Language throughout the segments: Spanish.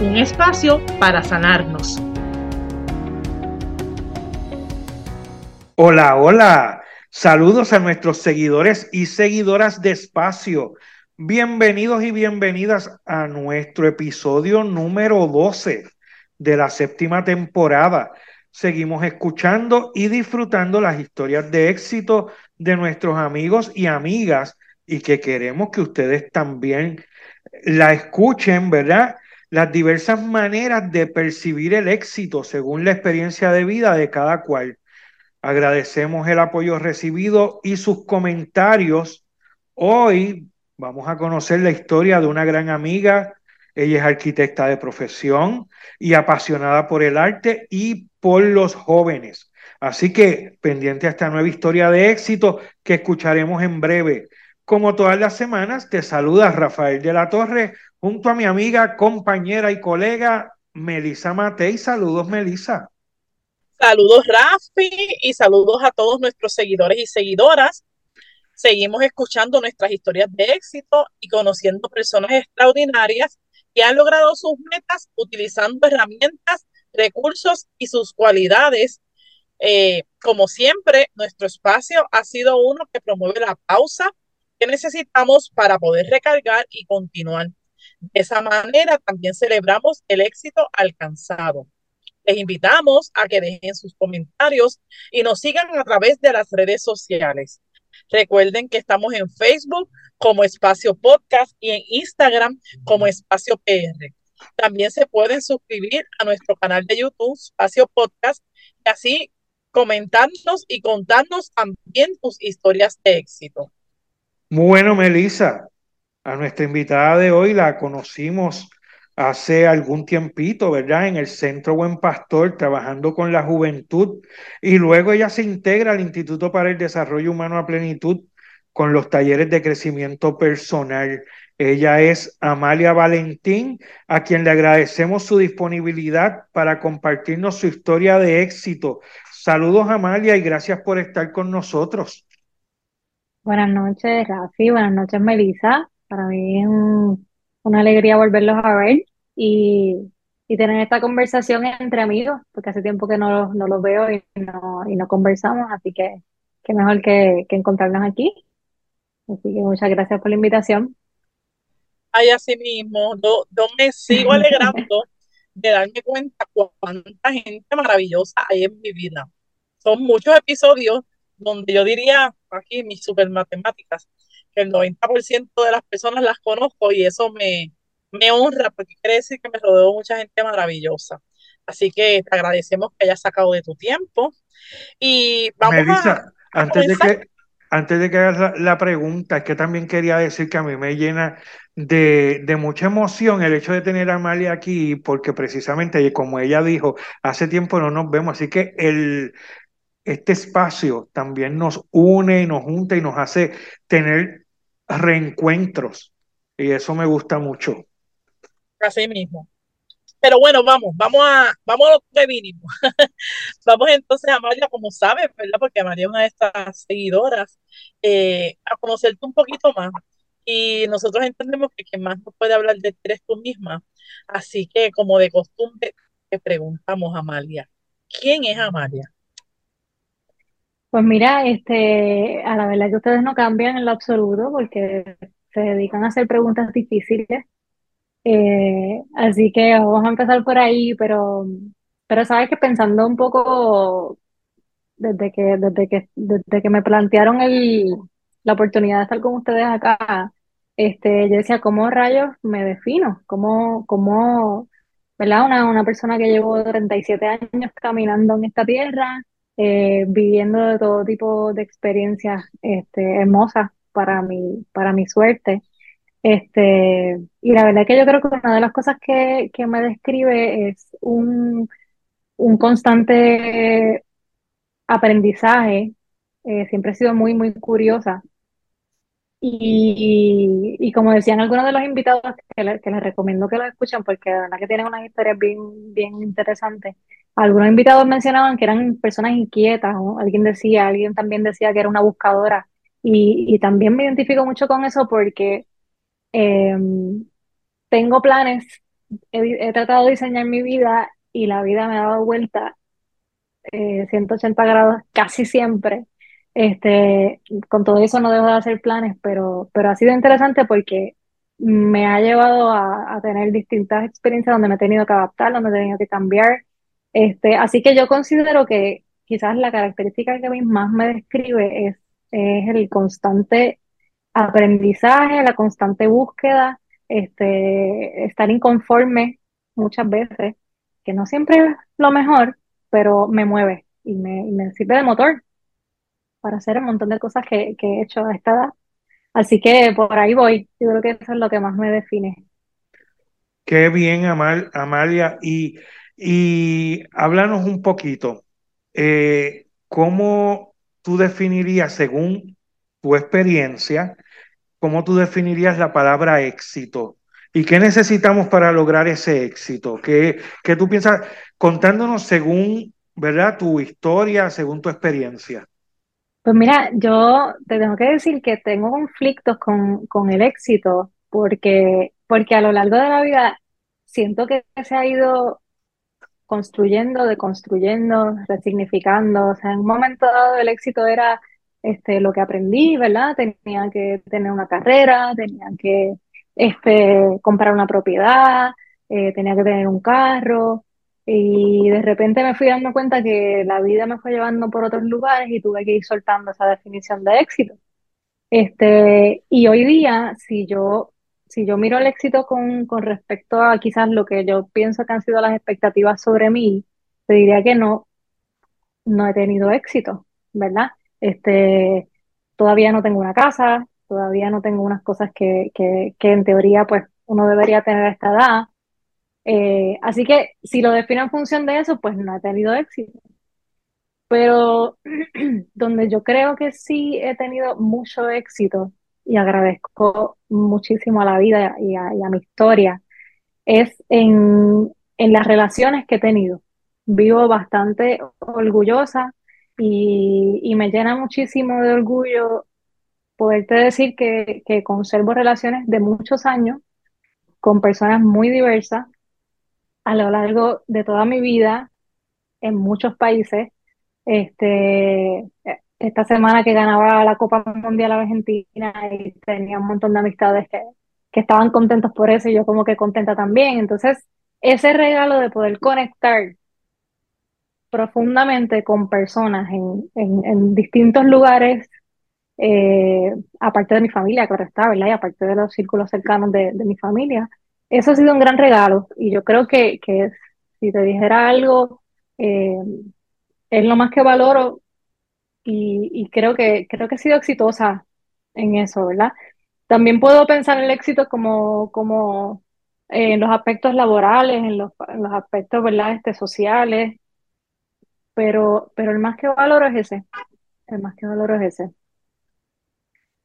Un espacio para sanarnos. Hola, hola. Saludos a nuestros seguidores y seguidoras de espacio. Bienvenidos y bienvenidas a nuestro episodio número 12 de la séptima temporada. Seguimos escuchando y disfrutando las historias de éxito de nuestros amigos y amigas y que queremos que ustedes también la escuchen, ¿verdad? Las diversas maneras de percibir el éxito según la experiencia de vida de cada cual. Agradecemos el apoyo recibido y sus comentarios. Hoy vamos a conocer la historia de una gran amiga. Ella es arquitecta de profesión y apasionada por el arte y por los jóvenes. Así que pendiente a esta nueva historia de éxito que escucharemos en breve. Como todas las semanas, te saluda Rafael de la Torre junto a mi amiga, compañera y colega Melisa Matei. Saludos, Melisa. Saludos Rafi y saludos a todos nuestros seguidores y seguidoras. Seguimos escuchando nuestras historias de éxito y conociendo personas extraordinarias que han logrado sus metas utilizando herramientas, recursos y sus cualidades. Eh, como siempre, nuestro espacio ha sido uno que promueve la pausa que necesitamos para poder recargar y continuar. De esa manera también celebramos el éxito alcanzado. Les invitamos a que dejen sus comentarios y nos sigan a través de las redes sociales. Recuerden que estamos en Facebook como Espacio Podcast y en Instagram como Espacio PR. También se pueden suscribir a nuestro canal de YouTube, Espacio Podcast, y así comentarnos y contarnos también tus historias de éxito. Bueno, Melissa, a nuestra invitada de hoy la conocimos hace algún tiempito, ¿verdad? En el Centro Buen Pastor, trabajando con la juventud. Y luego ella se integra al Instituto para el Desarrollo Humano a Plenitud con los talleres de crecimiento personal. Ella es Amalia Valentín, a quien le agradecemos su disponibilidad para compartirnos su historia de éxito. Saludos, Amalia, y gracias por estar con nosotros. Buenas noches, Rafi. Buenas noches, Melissa. Para mí es una alegría volverlos a ver y, tener esta conversación entre amigos, porque hace tiempo que no, no los veo y no, y no conversamos, así que qué mejor que, encontrarnos aquí. Así que muchas gracias por la invitación. Ay, así mismo, yo, me sigo alegrando de darme cuenta cuánta gente maravillosa hay en mi vida. Son muchos episodios donde yo diría, aquí mis super matemáticas, que el 90% de las personas las conozco y eso me, me honra porque quiere decir que me rodeó mucha gente maravillosa. Así que te agradecemos que hayas sacado de tu tiempo. Y vamos a, antes de que antes de que hagas la, pregunta, es que también quería decir que a mí me llena de, de, mucha emoción el hecho de tener a Amalia aquí, porque precisamente, como ella dijo, hace tiempo no nos vemos, así que el, este espacio también nos une y nos junta y nos hace tener reencuentros. Y eso me gusta mucho. Así mismo. Pero bueno, vamos, vamos a, vamos a lo que vinimos. vamos entonces a María, como sabes, ¿verdad? Porque María es una de estas seguidoras, eh, a conocerte un poquito más. Y nosotros entendemos que quien más nos puede hablar de ti eres tú misma. Así que, como de costumbre, te preguntamos a Amalia, ¿quién es Amalia? Pues mira, este, a la verdad que ustedes no cambian en lo absoluto porque se dedican a hacer preguntas difíciles eh, así que vamos a empezar por ahí, pero, pero sabes que pensando un poco desde que, desde que, desde que me plantearon el, la oportunidad de estar con ustedes acá, este, yo decía, ¿cómo rayos me defino? ¿Cómo, cómo, ¿verdad? Una, una persona que llevo 37 años caminando en esta tierra, eh, viviendo de todo tipo de experiencias este, hermosas para mi, para mi suerte. Este, y la verdad que yo creo que una de las cosas que, que me describe es un, un constante aprendizaje. Eh, siempre he sido muy, muy curiosa. Y, y como decían algunos de los invitados que, que les recomiendo que lo escuchen porque la verdad que tienen unas historias bien, bien interesantes. Algunos invitados mencionaban que eran personas inquietas, alguien decía, alguien también decía que era una buscadora. Y, y también me identifico mucho con eso porque eh, tengo planes, he, he tratado de diseñar mi vida y la vida me ha dado vuelta eh, 180 grados casi siempre. Este, con todo eso no dejo de hacer planes, pero, pero ha sido interesante porque me ha llevado a, a tener distintas experiencias donde me he tenido que adaptar, donde he tenido que cambiar. Este, así que yo considero que quizás la característica que a mí más me describe es, es el constante aprendizaje, la constante búsqueda, este, estar inconforme muchas veces, que no siempre es lo mejor, pero me mueve y me, y me sirve de motor para hacer un montón de cosas que, que he hecho a esta edad. Así que por ahí voy. Yo creo que eso es lo que más me define. Qué bien, Amal, Amalia. Y, y háblanos un poquito, eh, ¿cómo tú definirías, según tu experiencia, cómo tú definirías la palabra éxito? ¿Y qué necesitamos para lograr ese éxito? ¿Qué, qué tú piensas, contándonos según, ¿verdad? Tu historia, según tu experiencia. Pues mira, yo te tengo que decir que tengo conflictos con, con el éxito porque, porque a lo largo de la vida siento que se ha ido construyendo, deconstruyendo, resignificando. O sea, en un momento dado el éxito era este, lo que aprendí, ¿verdad? Tenía que tener una carrera, tenía que este, comprar una propiedad, eh, tenía que tener un carro. Y de repente me fui dando cuenta que la vida me fue llevando por otros lugares y tuve que ir soltando esa definición de éxito. Este, y hoy día, si yo, si yo miro el éxito con, con respecto a quizás lo que yo pienso que han sido las expectativas sobre mí, te diría que no, no he tenido éxito, ¿verdad? Este, todavía no tengo una casa, todavía no tengo unas cosas que, que, que en teoría pues uno debería tener a esta edad. Eh, así que si lo defino en función de eso, pues no he tenido éxito. Pero donde yo creo que sí he tenido mucho éxito y agradezco muchísimo a la vida y a, mi historia es en, en las relaciones que he tenido. Vivo bastante orgullosa y, y me llena muchísimo de orgullo poderte decir que, que conservo relaciones de muchos años con personas muy diversas a lo largo de toda mi vida en muchos países este, esta semana que ganaba la Copa Mundial Argentina y tenía un montón de amistades que, que estaban contentos por eso y yo como que contenta también. Entonces, ese regalo de poder conectar profundamente con personas en, en, distintos lugares, eh, aparte de mi familia, claro está, ¿verdad? Y aparte de los círculos cercanos de, de mi familia, eso ha sido un gran regalo y yo creo que, que si te dijera algo, eh, es lo más que valoro y, creo que, creo que he sido exitosa en eso, ¿verdad? También puedo pensar el éxito como, como eh, en los aspectos laborales, en los, en los aspectos, ¿verdad? Este, sociales, pero, pero el más que valoro es ese, el más que valoro es ese.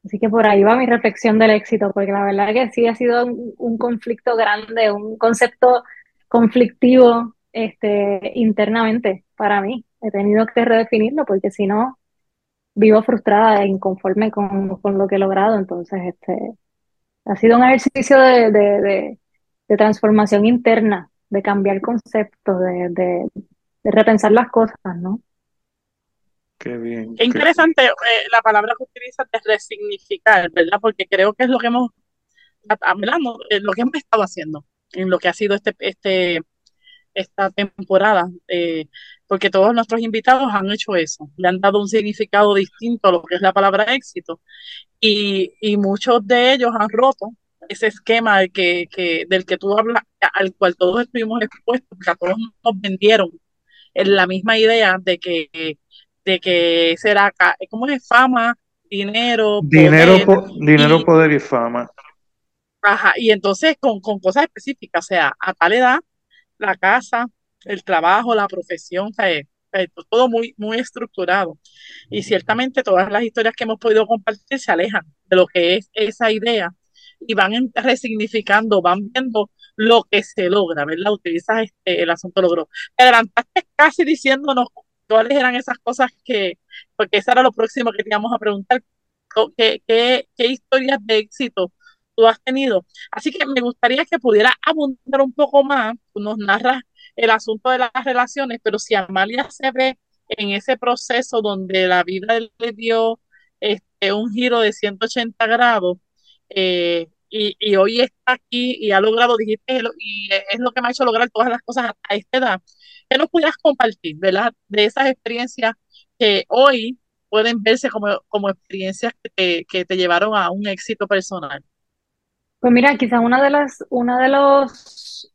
Así que por ahí va mi reflexión del éxito, porque la verdad que sí ha sido un, un conflicto grande, un concepto conflictivo este, internamente para mí. He tenido que redefinirlo porque si no, vivo frustrada e inconforme con, con lo que he logrado. Entonces, este, ha sido un ejercicio de, de, de, de transformación interna, de cambiar conceptos, de, de, de repensar las cosas, ¿no? Qué bien. Qué interesante eh, la palabra que utilizas de resignificar, ¿verdad? Porque creo que es lo que hemos, hablando, eh, lo que hemos estado haciendo en lo que ha sido este, este, esta temporada, eh, porque todos nuestros invitados han hecho eso, le han dado un significado distinto a lo que es la palabra éxito y, y muchos de ellos han roto ese esquema del que, que, del que tú hablas, al cual todos estuvimos expuestos, porque a todos nos vendieron en la misma idea de que de que será, ¿cómo es? Fama, dinero, dinero, poder, po dinero y, poder y fama. Ajá, y entonces con, con cosas específicas, o sea, a tal edad, la casa, el trabajo, la profesión, sea, eh, eh, todo muy, muy estructurado. Y ciertamente todas las historias que hemos podido compartir se alejan de lo que es esa idea y van resignificando, van viendo lo que se logra, ¿verdad? Utilizas este, el asunto logró. Te adelantaste casi diciéndonos cuáles eran esas cosas que, porque eso era lo próximo que te íbamos a preguntar, ¿qué, qué, qué historias de éxito tú has tenido? Así que me gustaría que pudiera abundar un poco más, tú nos narras el asunto de las relaciones, pero si Amalia se ve en ese proceso donde la vida le dio este, un giro de 180 grados, eh, y, y, hoy está aquí y ha logrado, dijiste, y es lo que me ha hecho lograr todas las cosas a, esta edad. ¿Qué nos pudieras compartir, ¿verdad? De esas experiencias que hoy pueden verse como, como experiencias que te, que te llevaron a un éxito personal. Pues mira, quizás una de las, una de los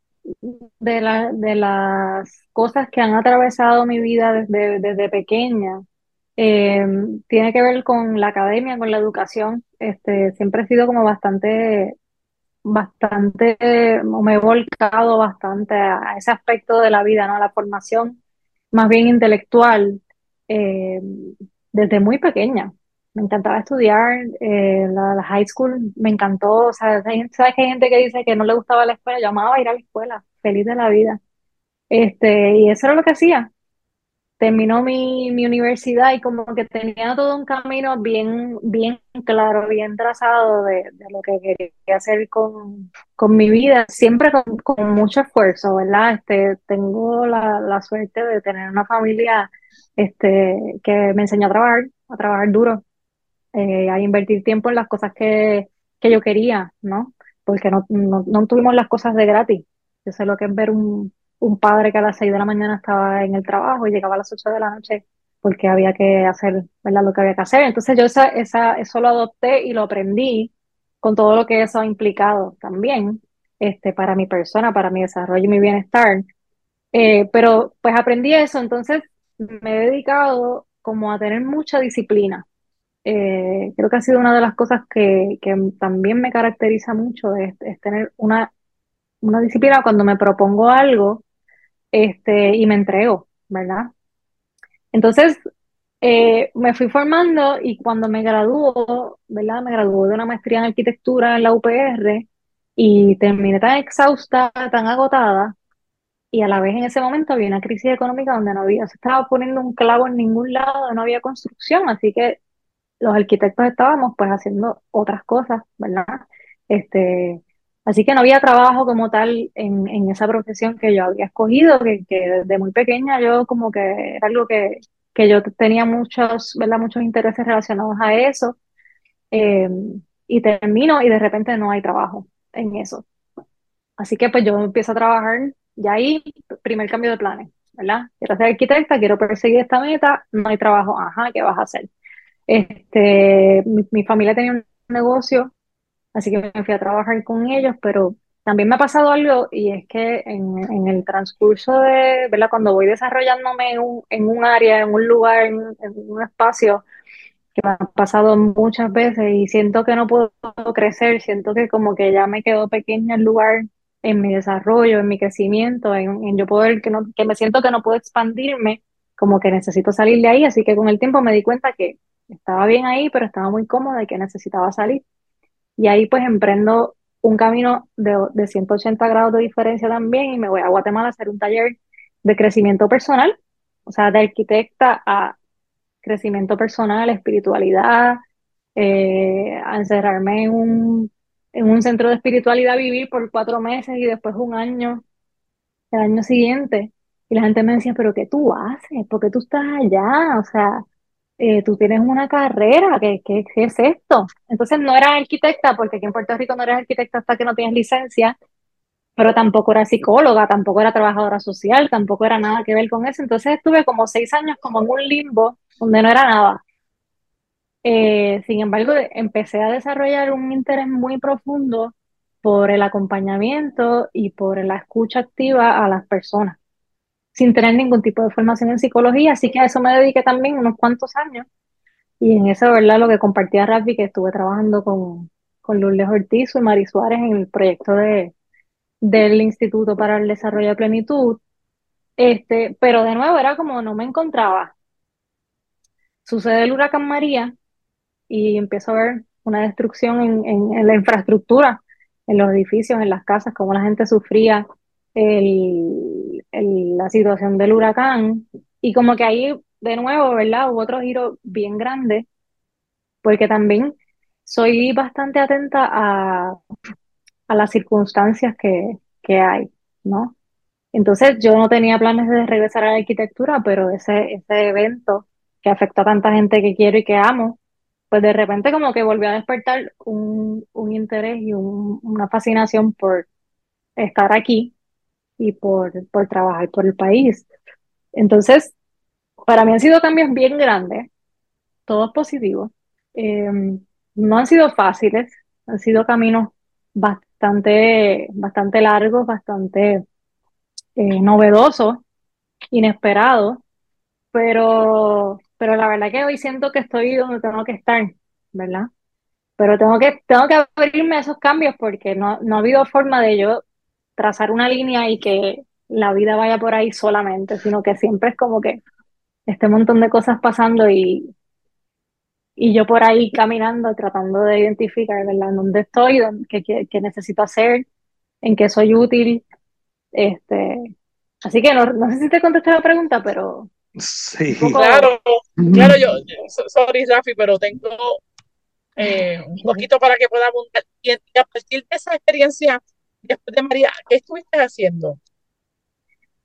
de, la, de las cosas que han atravesado mi vida desde, desde pequeña eh, tiene que ver con la academia, con la educación. Este, siempre he sido como bastante, bastante, me he volcado bastante a, ese aspecto de la vida, ¿no? La formación más bien intelectual eh, desde muy pequeña. Me encantaba estudiar, eh, la, high school me encantó, o sea, ¿sabes que hay gente que dice que no le gustaba la escuela? Yo amaba ir a la escuela, feliz de la vida. Este, y eso era lo que hacía, terminó mi, mi, universidad y como que tenía todo un camino bien, bien claro, bien trazado de, de lo que quería hacer con, con mi vida, siempre con, con, mucho esfuerzo, ¿verdad? Este, tengo la, la, suerte de tener una familia este, que me enseñó a trabajar, a trabajar duro, eh, a invertir tiempo en las cosas que, que yo quería, ¿no? Porque no, no, no tuvimos las cosas de gratis. Yo sé lo que es ver un, un padre que a las 6 de la mañana estaba en el trabajo y llegaba a las 8 de la noche porque había que hacer ¿verdad? lo que había que hacer. Entonces yo esa, esa, eso lo adopté y lo aprendí con todo lo que eso ha implicado también este, para mi persona, para mi desarrollo y mi bienestar. Eh, pero pues aprendí eso, entonces me he dedicado como a tener mucha disciplina. Eh, creo que ha sido una de las cosas que, que también me caracteriza mucho, es, es tener una, una disciplina cuando me propongo algo, este, y me entrego, ¿verdad? Entonces, eh, me fui formando y cuando me graduó, ¿verdad? Me graduó de una maestría en arquitectura en la UPR y terminé tan exhausta, tan agotada, y a la vez en ese momento había una crisis económica donde no había, se estaba poniendo un clavo en ningún lado, no había construcción, así que los arquitectos estábamos pues haciendo otras cosas, ¿verdad? Este, Así que no había trabajo como tal en, en esa profesión que yo había escogido, que, que, desde muy pequeña yo como que era algo que, que yo tenía muchos, ¿verdad? muchos intereses relacionados a eso. Eh, y termino y de repente no hay trabajo en eso. Así que pues yo empiezo a trabajar y ahí, primer cambio de planes, ¿verdad? Quiero ser arquitecta, quiero perseguir esta meta, no hay trabajo, ajá, ¿qué vas a hacer? Este, mi, mi familia tenía un negocio así que me fui a trabajar con ellos, pero también me ha pasado algo y es que en, el transcurso de, ¿verdad? Cuando voy desarrollándome en un, en un área, en un lugar, en, un espacio, que me ha pasado muchas veces y siento que no puedo crecer, siento que como que ya me quedo pequeña el lugar en mi desarrollo, en mi crecimiento, en, en yo poder, que, no, que me siento que no puedo expandirme, como que necesito salir de ahí, así que con el tiempo me di cuenta que estaba bien ahí, pero estaba muy cómoda y que necesitaba salir. Y ahí pues emprendo un camino de, de 180 grados de diferencia también y me voy a Guatemala a hacer un taller de crecimiento personal, o sea, de arquitecta a crecimiento personal, espiritualidad, eh, a encerrarme en un, en un centro de espiritualidad, vivir por cuatro meses y después un año, el año siguiente. Y la gente me decía, pero ¿qué tú haces? ¿Por qué tú estás allá? O sea, eh, tú tienes una carrera, ¿qué, qué, es esto? Entonces no era arquitecta, porque aquí en Puerto Rico no eres arquitecta hasta que no tienes licencia, pero tampoco era psicóloga, tampoco era trabajadora social, tampoco era nada que ver con eso. Entonces estuve como seis años como en un limbo donde no era nada. Eh, sin embargo, empecé a desarrollar un interés muy profundo por el acompañamiento y por la escucha activa a las personas sin tener ningún tipo de formación en psicología, así que a eso me dediqué también unos cuantos años. Y en eso, ¿verdad? Lo que compartía Rafi, que estuve trabajando con, con Lourdes Ortiz y Mari Suárez en el proyecto de, del Instituto para el Desarrollo de Plenitud. Este, pero de nuevo era como no me encontraba. Sucede el huracán María y empiezo a ver una destrucción en, en, la infraestructura, en los edificios, en las casas, cómo la gente sufría el, la situación del huracán. Y como que ahí, de nuevo, ¿verdad? Hubo otro giro bien grande, porque también soy bastante atenta a, a las circunstancias que, que hay, ¿no? Entonces yo no tenía planes de regresar a la arquitectura, pero ese, ese evento que afectó a tanta gente que quiero y que amo, pues de repente como que volvió a despertar un, un interés y una fascinación por estar aquí y por, por trabajar por el país. Entonces, para mí han sido cambios bien grandes, todos positivos. Em, no han sido fáciles, han sido caminos bastante, bastante largos, bastante eh, novedosos, inesperados, pero, pero la verdad que hoy siento que estoy donde tengo que estar, ¿verdad? Pero tengo que, tengo que abrirme a esos cambios porque no, no ha habido forma de yo trazar una línea y que la vida vaya por ahí solamente, sino que siempre es como que este montón de cosas pasando y, y yo por ahí caminando, tratando de identificar, ¿verdad?, dónde estoy, qué, qué, necesito hacer, en qué soy útil. Este, así que no, no sé si te contesté la pregunta, pero... Sí. Claro, claro, yo, sorry Rafi, pero tengo eh, un poquito para que pueda abundar. Y a partir de esa experiencia, después de María, ¿qué estuviste haciendo?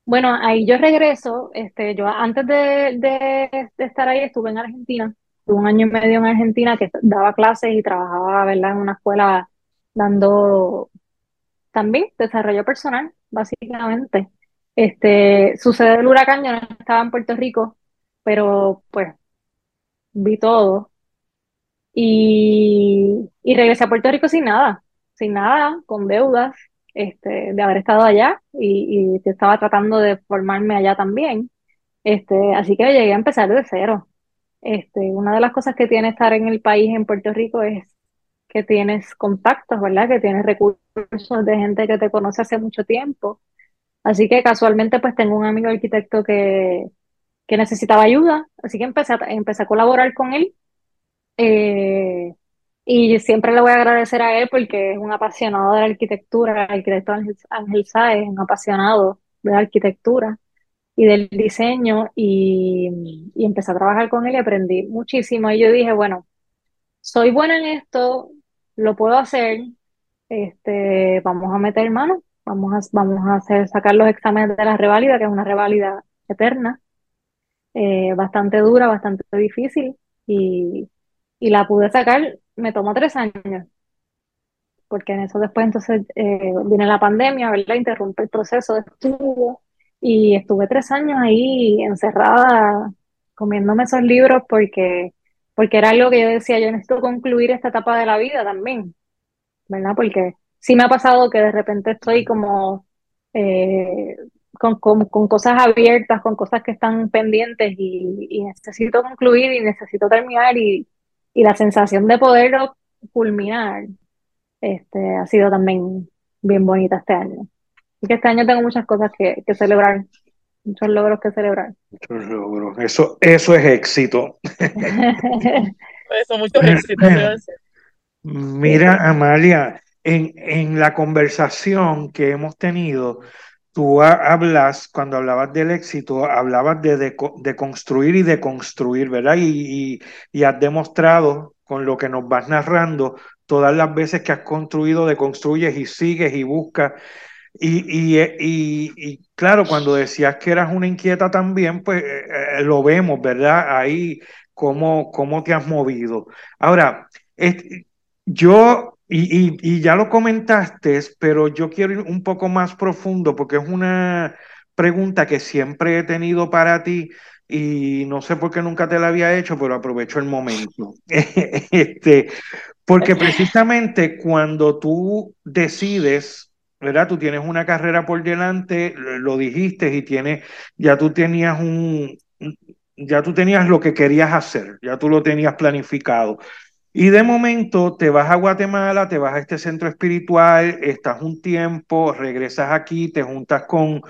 Bueno, ahí yo regreso, este, yo antes de, de, estar ahí estuve en Argentina Tuve un año y medio en Argentina que daba clases y trabajaba, ¿verdad? En una escuela dando también desarrollo personal, básicamente. Este, sucede el huracán, yo no estaba en Puerto Rico, pero pues vi todo. Y, y regresé a Puerto Rico sin nada, sin nada, con deudas, este, de haber estado allá y, y estaba tratando de formarme allá también. Este, así que llegué a empezar de cero. Este, una de las cosas que tiene estar en el país, en Puerto Rico, es que tienes contactos, ¿verdad? Que tienes recursos de gente que te conoce hace mucho tiempo. Así que casualmente pues tengo un amigo arquitecto que, que necesitaba ayuda, así que empecé a, empecé a colaborar con él. Eh, y siempre le voy a agradecer a él porque es un apasionado de la arquitectura, el arquitecto Ángel, Sáez, un apasionado de la arquitectura y del diseño y, y, empecé a trabajar con él y aprendí muchísimo. Y yo dije, bueno, soy buena en esto, lo puedo hacer, este, vamos a meter mano, vamos a, vamos a hacer, sacar los exámenes de la reválida, que es una reválida eterna, eh, bastante dura, bastante difícil, y, y la pude sacar, me tomó tres años porque en eso después entonces eh, viene la pandemia, ¿verdad? Interrumpe el proceso de y estuve tres años ahí encerrada comiéndome esos libros porque, porque era algo que yo decía, yo necesito concluir esta etapa de la vida también, ¿verdad? Porque sí me ha pasado que de repente estoy como eh, con, con, cosas abiertas, con cosas que están pendientes y, necesito concluir y necesito terminar y, y la sensación de poderlo culminar este, ha sido también bien bonita este año que este año tengo muchas cosas que, celebrar, muchos logros que celebrar. Muchos logros, eso, eso es éxito. eso, muchos éxitos. Mira, Amalia, en, en la conversación que hemos tenido, tú hablas, cuando hablabas del éxito, hablabas de, de, construir y de construir, ¿verdad? Y, has demostrado con lo que nos vas narrando todas las veces que has construido, de construyes y sigues y buscas y, y, y, claro, cuando decías que eras una inquieta también, pues eh, eh, lo vemos, ¿verdad? Ahí cómo, cómo te has movido. Ahora, yo, y, ya lo comentaste, pero yo quiero ir un poco más profundo porque es una pregunta que siempre he tenido para ti y no sé por qué nunca te la había hecho, pero aprovecho el momento. este, porque precisamente cuando tú decides ¿verdad? Tú tienes una carrera por delante, lo dijiste y tienes, ya tú tenías un, ya tú tenías lo que querías hacer, ya tú lo tenías planificado. Y de momento te vas a Guatemala, te vas a este centro espiritual, estás un tiempo, regresas aquí, te juntas con,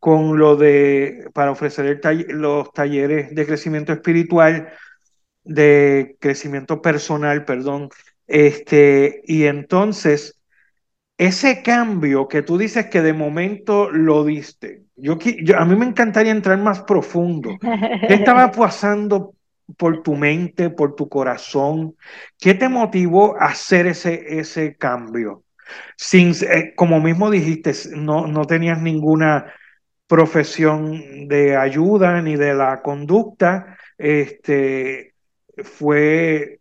con lo de, para ofrecer los talleres de crecimiento espiritual, de crecimiento personal, perdón. Este, y entonces, ese cambio que tú dices que de momento lo diste, yo, yo, a mí me encantaría entrar más profundo. ¿Qué estaba pasando por tu mente, por tu corazón? ¿Qué te motivó a hacer ese, ese cambio? Sin, eh, como mismo dijiste, no, no tenías ninguna profesión de ayuda ni de la conducta, este, fue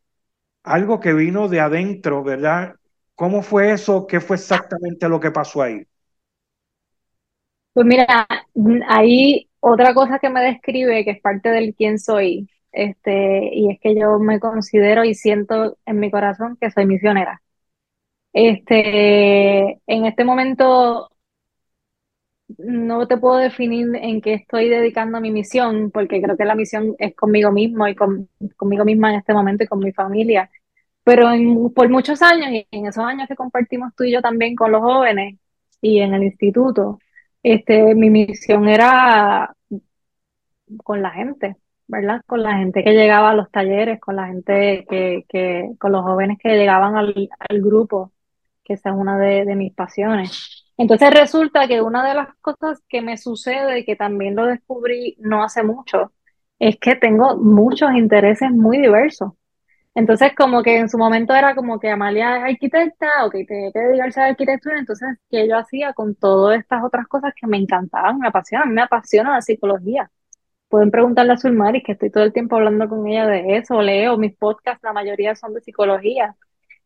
algo que vino de adentro, ¿verdad? ¿Cómo fue eso? ¿Qué fue exactamente lo que pasó ahí? Pues mira, ahí otra cosa que me describe, que es parte del quién soy, este, y es que yo me considero y siento en mi corazón que soy misionera. Este, en este momento no te puedo definir en qué estoy dedicando mi misión, porque creo que la misión es conmigo mismo y con, conmigo misma en este momento y con mi familia. Pero por muchos años, y en esos años que compartimos tú y yo también con los jóvenes y en el instituto, este, mi misión era con la gente, ¿verdad? Con la gente que llegaba a los talleres, con la gente que, que con los jóvenes que llegaban al, al grupo, que esa es una de, de mis pasiones. Entonces resulta que una de las cosas que me sucede, que también lo descubrí no hace mucho, es que tengo muchos intereses muy diversos. Entonces, como que en su momento era como que Amalia es arquitecta, o que tenía que dedicarse a la arquitectura, entonces, ¿qué yo hacía con todas estas otras cosas que me encantaban, me apasionan? Me apasiona la psicología. Pueden preguntarle a Sulmari, que estoy todo el tiempo hablando con ella de eso, leo mis podcasts, la mayoría son de psicología,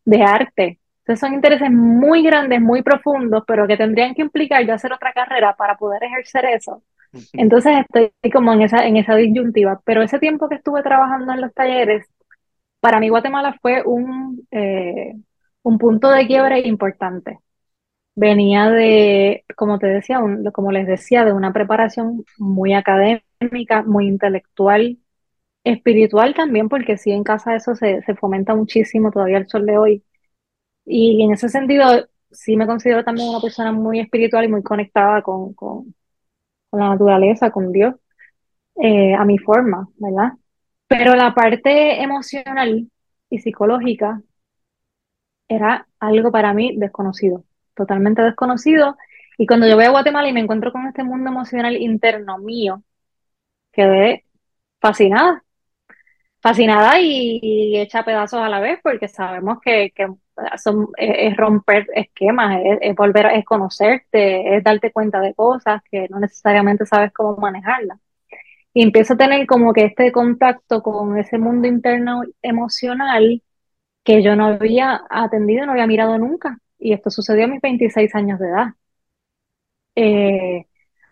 de arte. Entonces son intereses muy grandes, muy profundos, pero que tendrían que implicar yo hacer otra carrera para poder ejercer eso. Entonces estoy como en esa, en esa disyuntiva. Pero ese tiempo que estuve trabajando en los talleres, para mí Guatemala fue un, eh, un punto de quiebre importante. Venía de, como te decía, como les decía, de una preparación muy académica, muy intelectual, espiritual también, porque sí en casa eso se, se fomenta muchísimo todavía el sol de hoy y en ese sentido, sí me considero también una persona muy espiritual y muy conectada con, con, la naturaleza, con Dios, eh, a mi forma, ¿verdad? Pero la parte emocional y psicológica era algo para mí desconocido, totalmente desconocido. Y cuando yo voy a Guatemala y me encuentro con este mundo emocional interno mío, quedé fascinada, fascinada y, hecha pedazos a la vez, porque sabemos que, que son, es, romper esquemas, es, volver a conocerte, es darte cuenta de cosas que no necesariamente sabes cómo manejarlas. Y empiezo a tener como que este contacto con ese mundo interno emocional que yo no había atendido, no había mirado nunca. Y esto sucedió a mis 26 años de edad. Eh,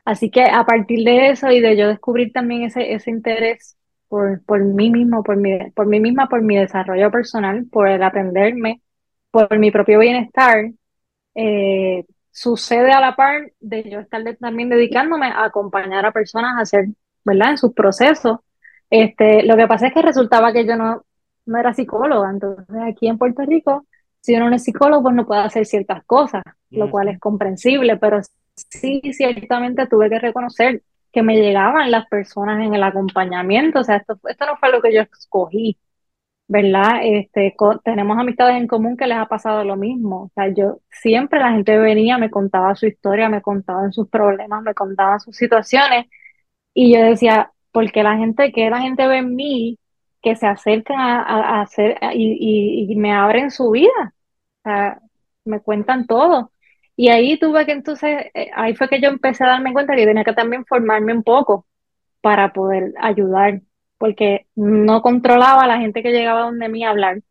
así que a partir de eso y de yo descubrir también ese, ese interés por, por mí mismo, por mi, por mí misma, por mi desarrollo personal, por el aprenderme, por mi propio bienestar, eh, sucede a la par de yo estar también dedicándome a acompañar a personas a hacer, ¿verdad? En sus procesos. Este, lo que pasa es que resultaba que yo no, no era psicóloga, entonces aquí en Puerto Rico, si uno no es psicólogo, pues no puede hacer ciertas cosas, lo cual es comprensible, pero sí, ciertamente tuve que reconocer que me llegaban las personas en el acompañamiento, o sea, esto, esto no fue lo que yo escogí, ¿verdad? Este, tenemos amistades en común que les ha pasado lo mismo. O sea, yo siempre la gente venía, me contaba su historia, me contaban sus problemas, me contaban sus situaciones. Y yo decía, porque la gente, que la gente ve en mí, que se acercan a, hacer y, y, me abren su vida. Sea, me cuentan todo. Y ahí tuve que entonces, eh, ahí fue que yo empecé a darme cuenta que tenía que también formarme un poco para poder ayudar porque no controlaba a la gente que llegaba donde mí a hablar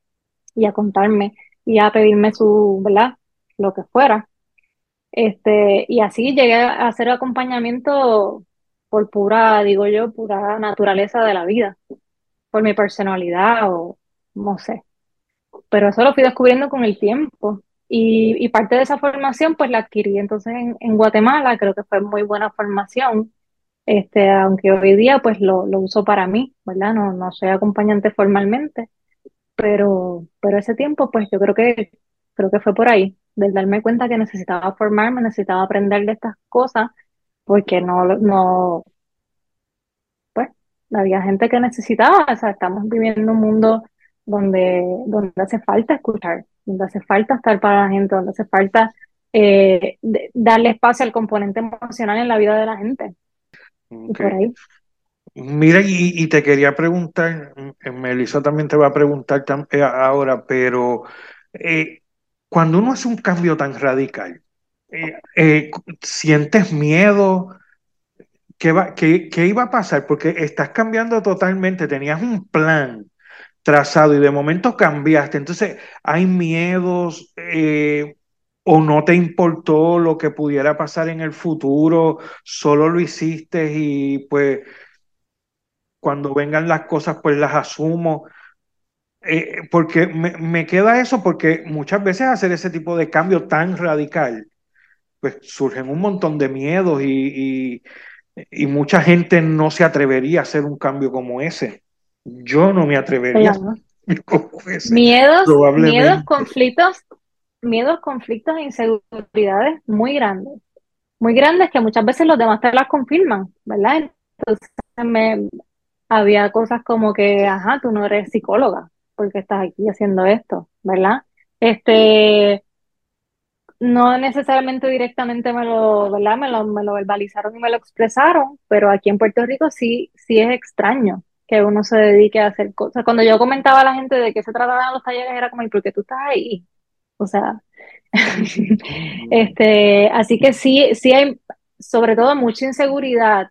y a contarme y a pedirme su, ¿verdad? Lo que fuera. Este, y así llegué a hacer acompañamiento por pura, digo yo, pura naturaleza de la vida, por mi personalidad o no sé. Pero eso lo fui descubriendo con el tiempo. Y, parte de esa formación pues la adquirí entonces en, en Guatemala, creo que fue muy buena formación este, aunque hoy día pues lo, lo uso para mí, ¿verdad? No, no soy acompañante formalmente, pero, pero ese tiempo, pues yo creo que, creo que fue por ahí, del darme cuenta que necesitaba formarme, necesitaba aprender de estas cosas, porque no, no, pues, había gente que necesitaba, o sea, estamos viviendo un mundo donde, donde hace falta escuchar, donde hace falta estar para la gente, donde hace falta eh, darle espacio al componente emocional en la vida de la gente. Y por ahí. Mira, y, te quería preguntar, eh, Melissa también te va a preguntar eh, ahora, pero eh, cuando uno hace un cambio tan radical, ¿sientes miedo? ¿Qué, va, qué, qué iba a pasar? Porque estás cambiando totalmente, tenías un plan trazado y de momento cambiaste, entonces hay miedos o no te importó lo que pudiera pasar en el futuro, solo lo hiciste y pues cuando vengan las cosas, pues las asumo. Eh, porque me, queda eso, porque muchas veces hacer ese tipo de cambio tan radical, pues surgen un montón de miedos y, mucha gente no se atrevería a hacer un cambio como ese. Yo no me atrevería Miedos, miedos, conflictos, miedos, conflictos e inseguridades muy grandes. Muy grandes que muchas veces los demás te las confirman, ¿verdad? Entonces me, había cosas como que, ajá, tú no eres psicóloga porque estás aquí haciendo esto, ¿verdad? Este, no necesariamente directamente me lo, ¿verdad? Me lo, me lo verbalizaron y me lo expresaron, pero aquí en Puerto Rico sí, sí es extraño que uno se dedique a hacer cosas. Cuando yo comentaba a la gente de qué se trataban los talleres, era como, ¿y por qué tú estás ahí? O sea, este, así que sí, sí hay sobre todo mucha inseguridad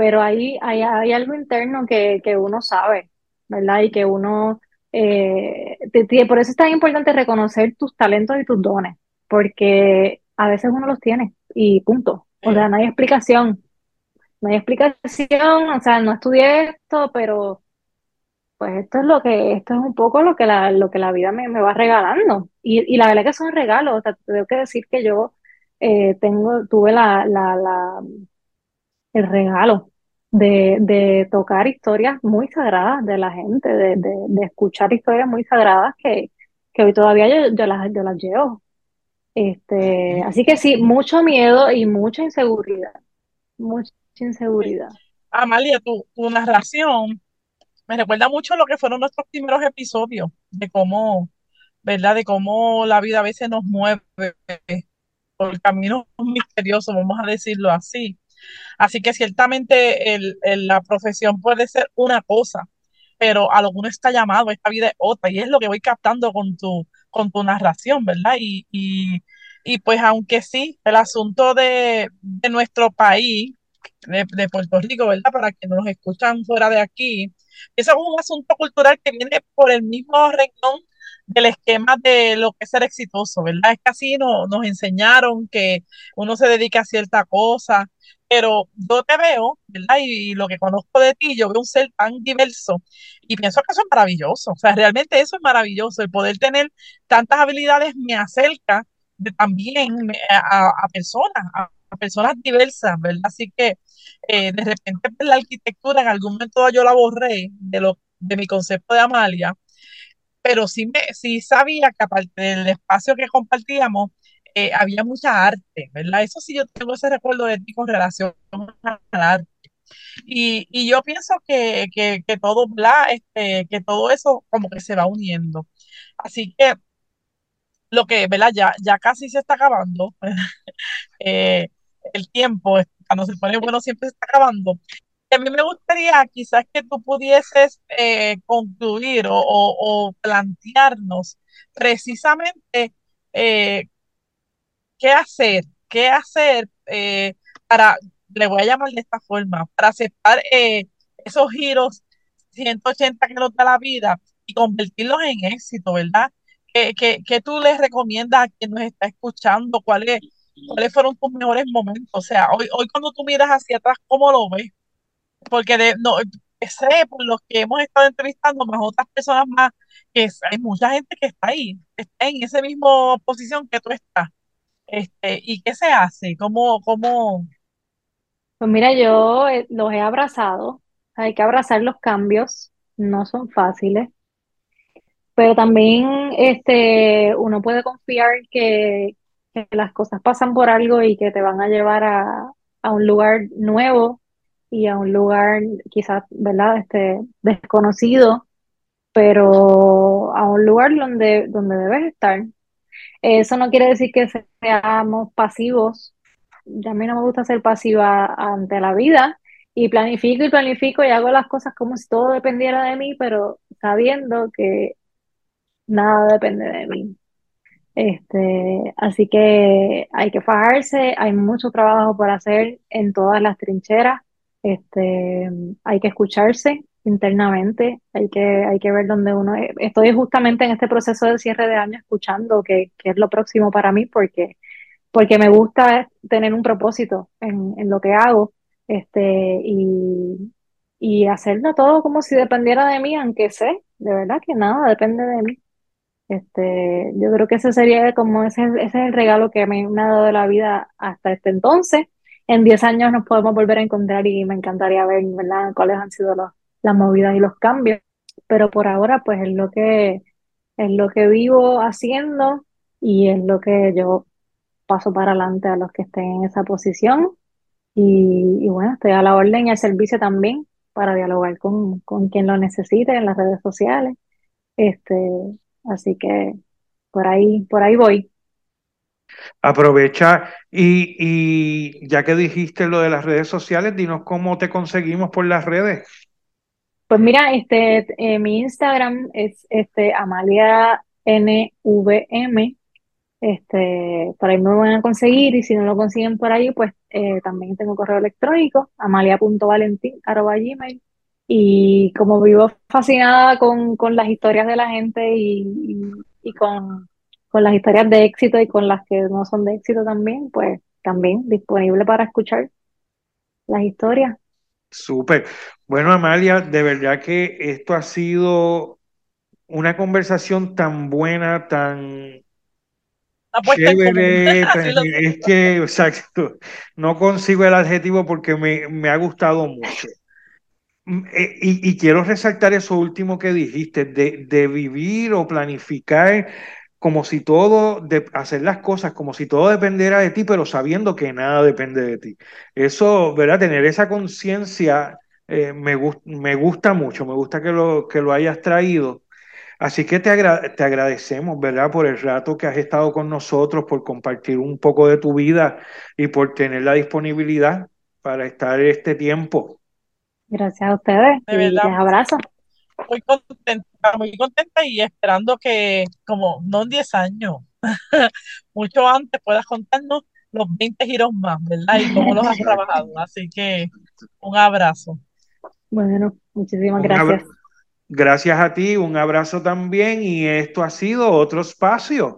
pero ahí hay, hay algo interno que, que, uno sabe, ¿verdad? Y que uno, eh, por eso es tan importante reconocer tus talentos y tus dones, porque a veces uno los tiene y punto. O sea, no hay explicación, no hay explicación, o sea, no estudié esto, pero pues esto es lo que, esto es un poco lo que la, lo que la vida me, me va regalando. Y, y la verdad que son regalos, o sea, tengo que decir que yo eh, tengo, tuve la, la, la, el regalo de, tocar historias muy sagradas de la gente, de, escuchar historias muy sagradas que, hoy todavía yo, las, yo las llevo. Este, así que sí, mucho miedo y mucha inseguridad. Mucha inseguridad. Amalia, tu, tu narración me recuerda mucho lo que fueron nuestros primeros episodios, de cómo, ¿verdad? De cómo la vida a veces nos mueve por caminos misteriosos, vamos a decirlo así. Así que ciertamente la profesión puede ser una cosa, pero a lo que uno está llamado, esta vida es otra, y es lo que voy captando con tu, con tu narración, ¿verdad? Y, y, pues aunque sí, el asunto de, nuestro país, de, Puerto Rico, ¿verdad? Para que nos escuchan fuera de aquí, eso es un asunto cultural que viene por el mismo renglón del esquema de lo que es ser exitoso, ¿verdad? Es que así no, nos enseñaron que uno se dedica a cierta cosa, pero yo te veo, ¿verdad? Y, lo que conozco de ti, yo veo un ser tan diverso y pienso que eso es maravilloso, o sea, realmente eso es maravilloso, el poder tener tantas habilidades me acerca de, también a, personas, a, personas diversas, ¿verdad? Así que eh, de repente pues, la arquitectura en algún momento yo la borré de, lo, de mi concepto de Amalia, pero sí, me, sí sabía que aparte del espacio que compartíamos, eh, había mucha arte, ¿verdad? Eso sí, yo tengo ese recuerdo de ti con relación al arte. Y, y yo pienso que, que, que, todo, ¿verdad? Este, que todo eso como que se va uniendo. Así que lo que, ¿verdad? Ya, ya casi se está acabando. eh, el tiempo, cuando se pone bueno, siempre está acabando. a mí me gustaría quizás que tú pudieses eh, concluir o, o, plantearnos precisamente eh, ¿qué hacer? ¿Qué hacer eh, para, le voy a llamar de esta forma, para aceptar esos giros 180 que nos da la vida y convertirlos en éxito, ¿verdad? ¿Qué, qué, tú les recomiendas a quien nos está escuchando? ¿Cuáles, ¿Cuáles fueron tus mejores momentos? O sea, hoy, hoy cuando tú miras hacia atrás, ¿cómo lo ves? Porque de, no, sé por los que hemos estado entrevistando, más otras personas más, que hay mucha gente que está ahí, está en esa misma posición que tú estás. Este, ¿y qué se hace? ¿Cómo, cómo? Pues mira, yo eh, los he abrazado. Hay que abrazar los cambios, no son fáciles, pero también este, uno puede confiar que, que las cosas pasan por algo y que te van a llevar a, a un lugar nuevo y a un lugar quizás, ¿verdad? Este, desconocido, pero a un lugar donde, donde debes estar. Eso no quiere decir que seamos pasivos. A mí no me gusta ser pasiva ante la vida y planifico y planifico y hago las cosas como si todo dependiera de mí, pero sabiendo que nada depende de mí. Este, así que hay que fajarse, hay mucho trabajo por hacer en todas las trincheras. Este, hay que escucharse internamente, hay que, hay que ver dónde uno Estoy justamente en este proceso de cierre de año escuchando qué, es lo próximo para mí porque, porque me gusta tener un propósito en, en lo que hago este, y, y hacerlo todo como si dependiera de mí, aunque sé, de verdad que nada depende de mí. Este, yo creo que ese sería como ese, es el regalo que me, me ha dado de la vida hasta este entonces. En 10 años nos podemos volver a encontrar y me encantaría ver, ¿verdad?, cuáles han sido los, las movidas y los cambios. Pero por ahora, pues es lo que, es lo que vivo haciendo y es lo que yo paso para adelante a los que estén en esa posición. Y, y bueno, estoy a la orden y al servicio también para dialogar con, con quien lo necesite en las redes sociales. Este, Así que por ahí, por ahí voy. Aprovecha y, y ya que dijiste lo de las redes sociales, dinos cómo te conseguimos por las redes. Pues mira, este, eh, mi Instagram es este Amalia NVM. Este, por ahí me van a conseguir y si no lo consiguen por ahí, pues eh, también tengo correo electrónico, amalia.valentín.gmail y como vivo fascinada con, las historias de la gente y, con, las historias de éxito y con las que no son de éxito también, pues también disponible para escuchar las historias. Súper. Bueno, Amalia, de verdad que esto ha sido una conversación tan buena, tan chévere. es que, exacto, no consigo el adjetivo porque me, me ha gustado mucho. Mm, eh, y, quiero resaltar eso último que dijiste, de, vivir o planificar como si todo, de hacer las cosas como si todo dependiera de ti, pero sabiendo que nada depende de ti. Eso, ¿verdad? Tener esa conciencia eh, me, me gusta mucho, me gusta que lo, que lo hayas traído. Así que te, te agradecemos, ¿verdad? Por el rato que has estado con nosotros, por compartir un poco de tu vida y por tener la disponibilidad para estar este tiempo. Gracias a ustedes. De y les abrazo. Muy contenta, muy contenta y esperando que, como no en 10 años, mucho antes puedas contarnos los 20 giros más, ¿verdad? Y cómo los has trabajado. Así que un abrazo. Bueno, muchísimas gracias. Gracias a ti, un abrazo también y esto ha sido otro espacio.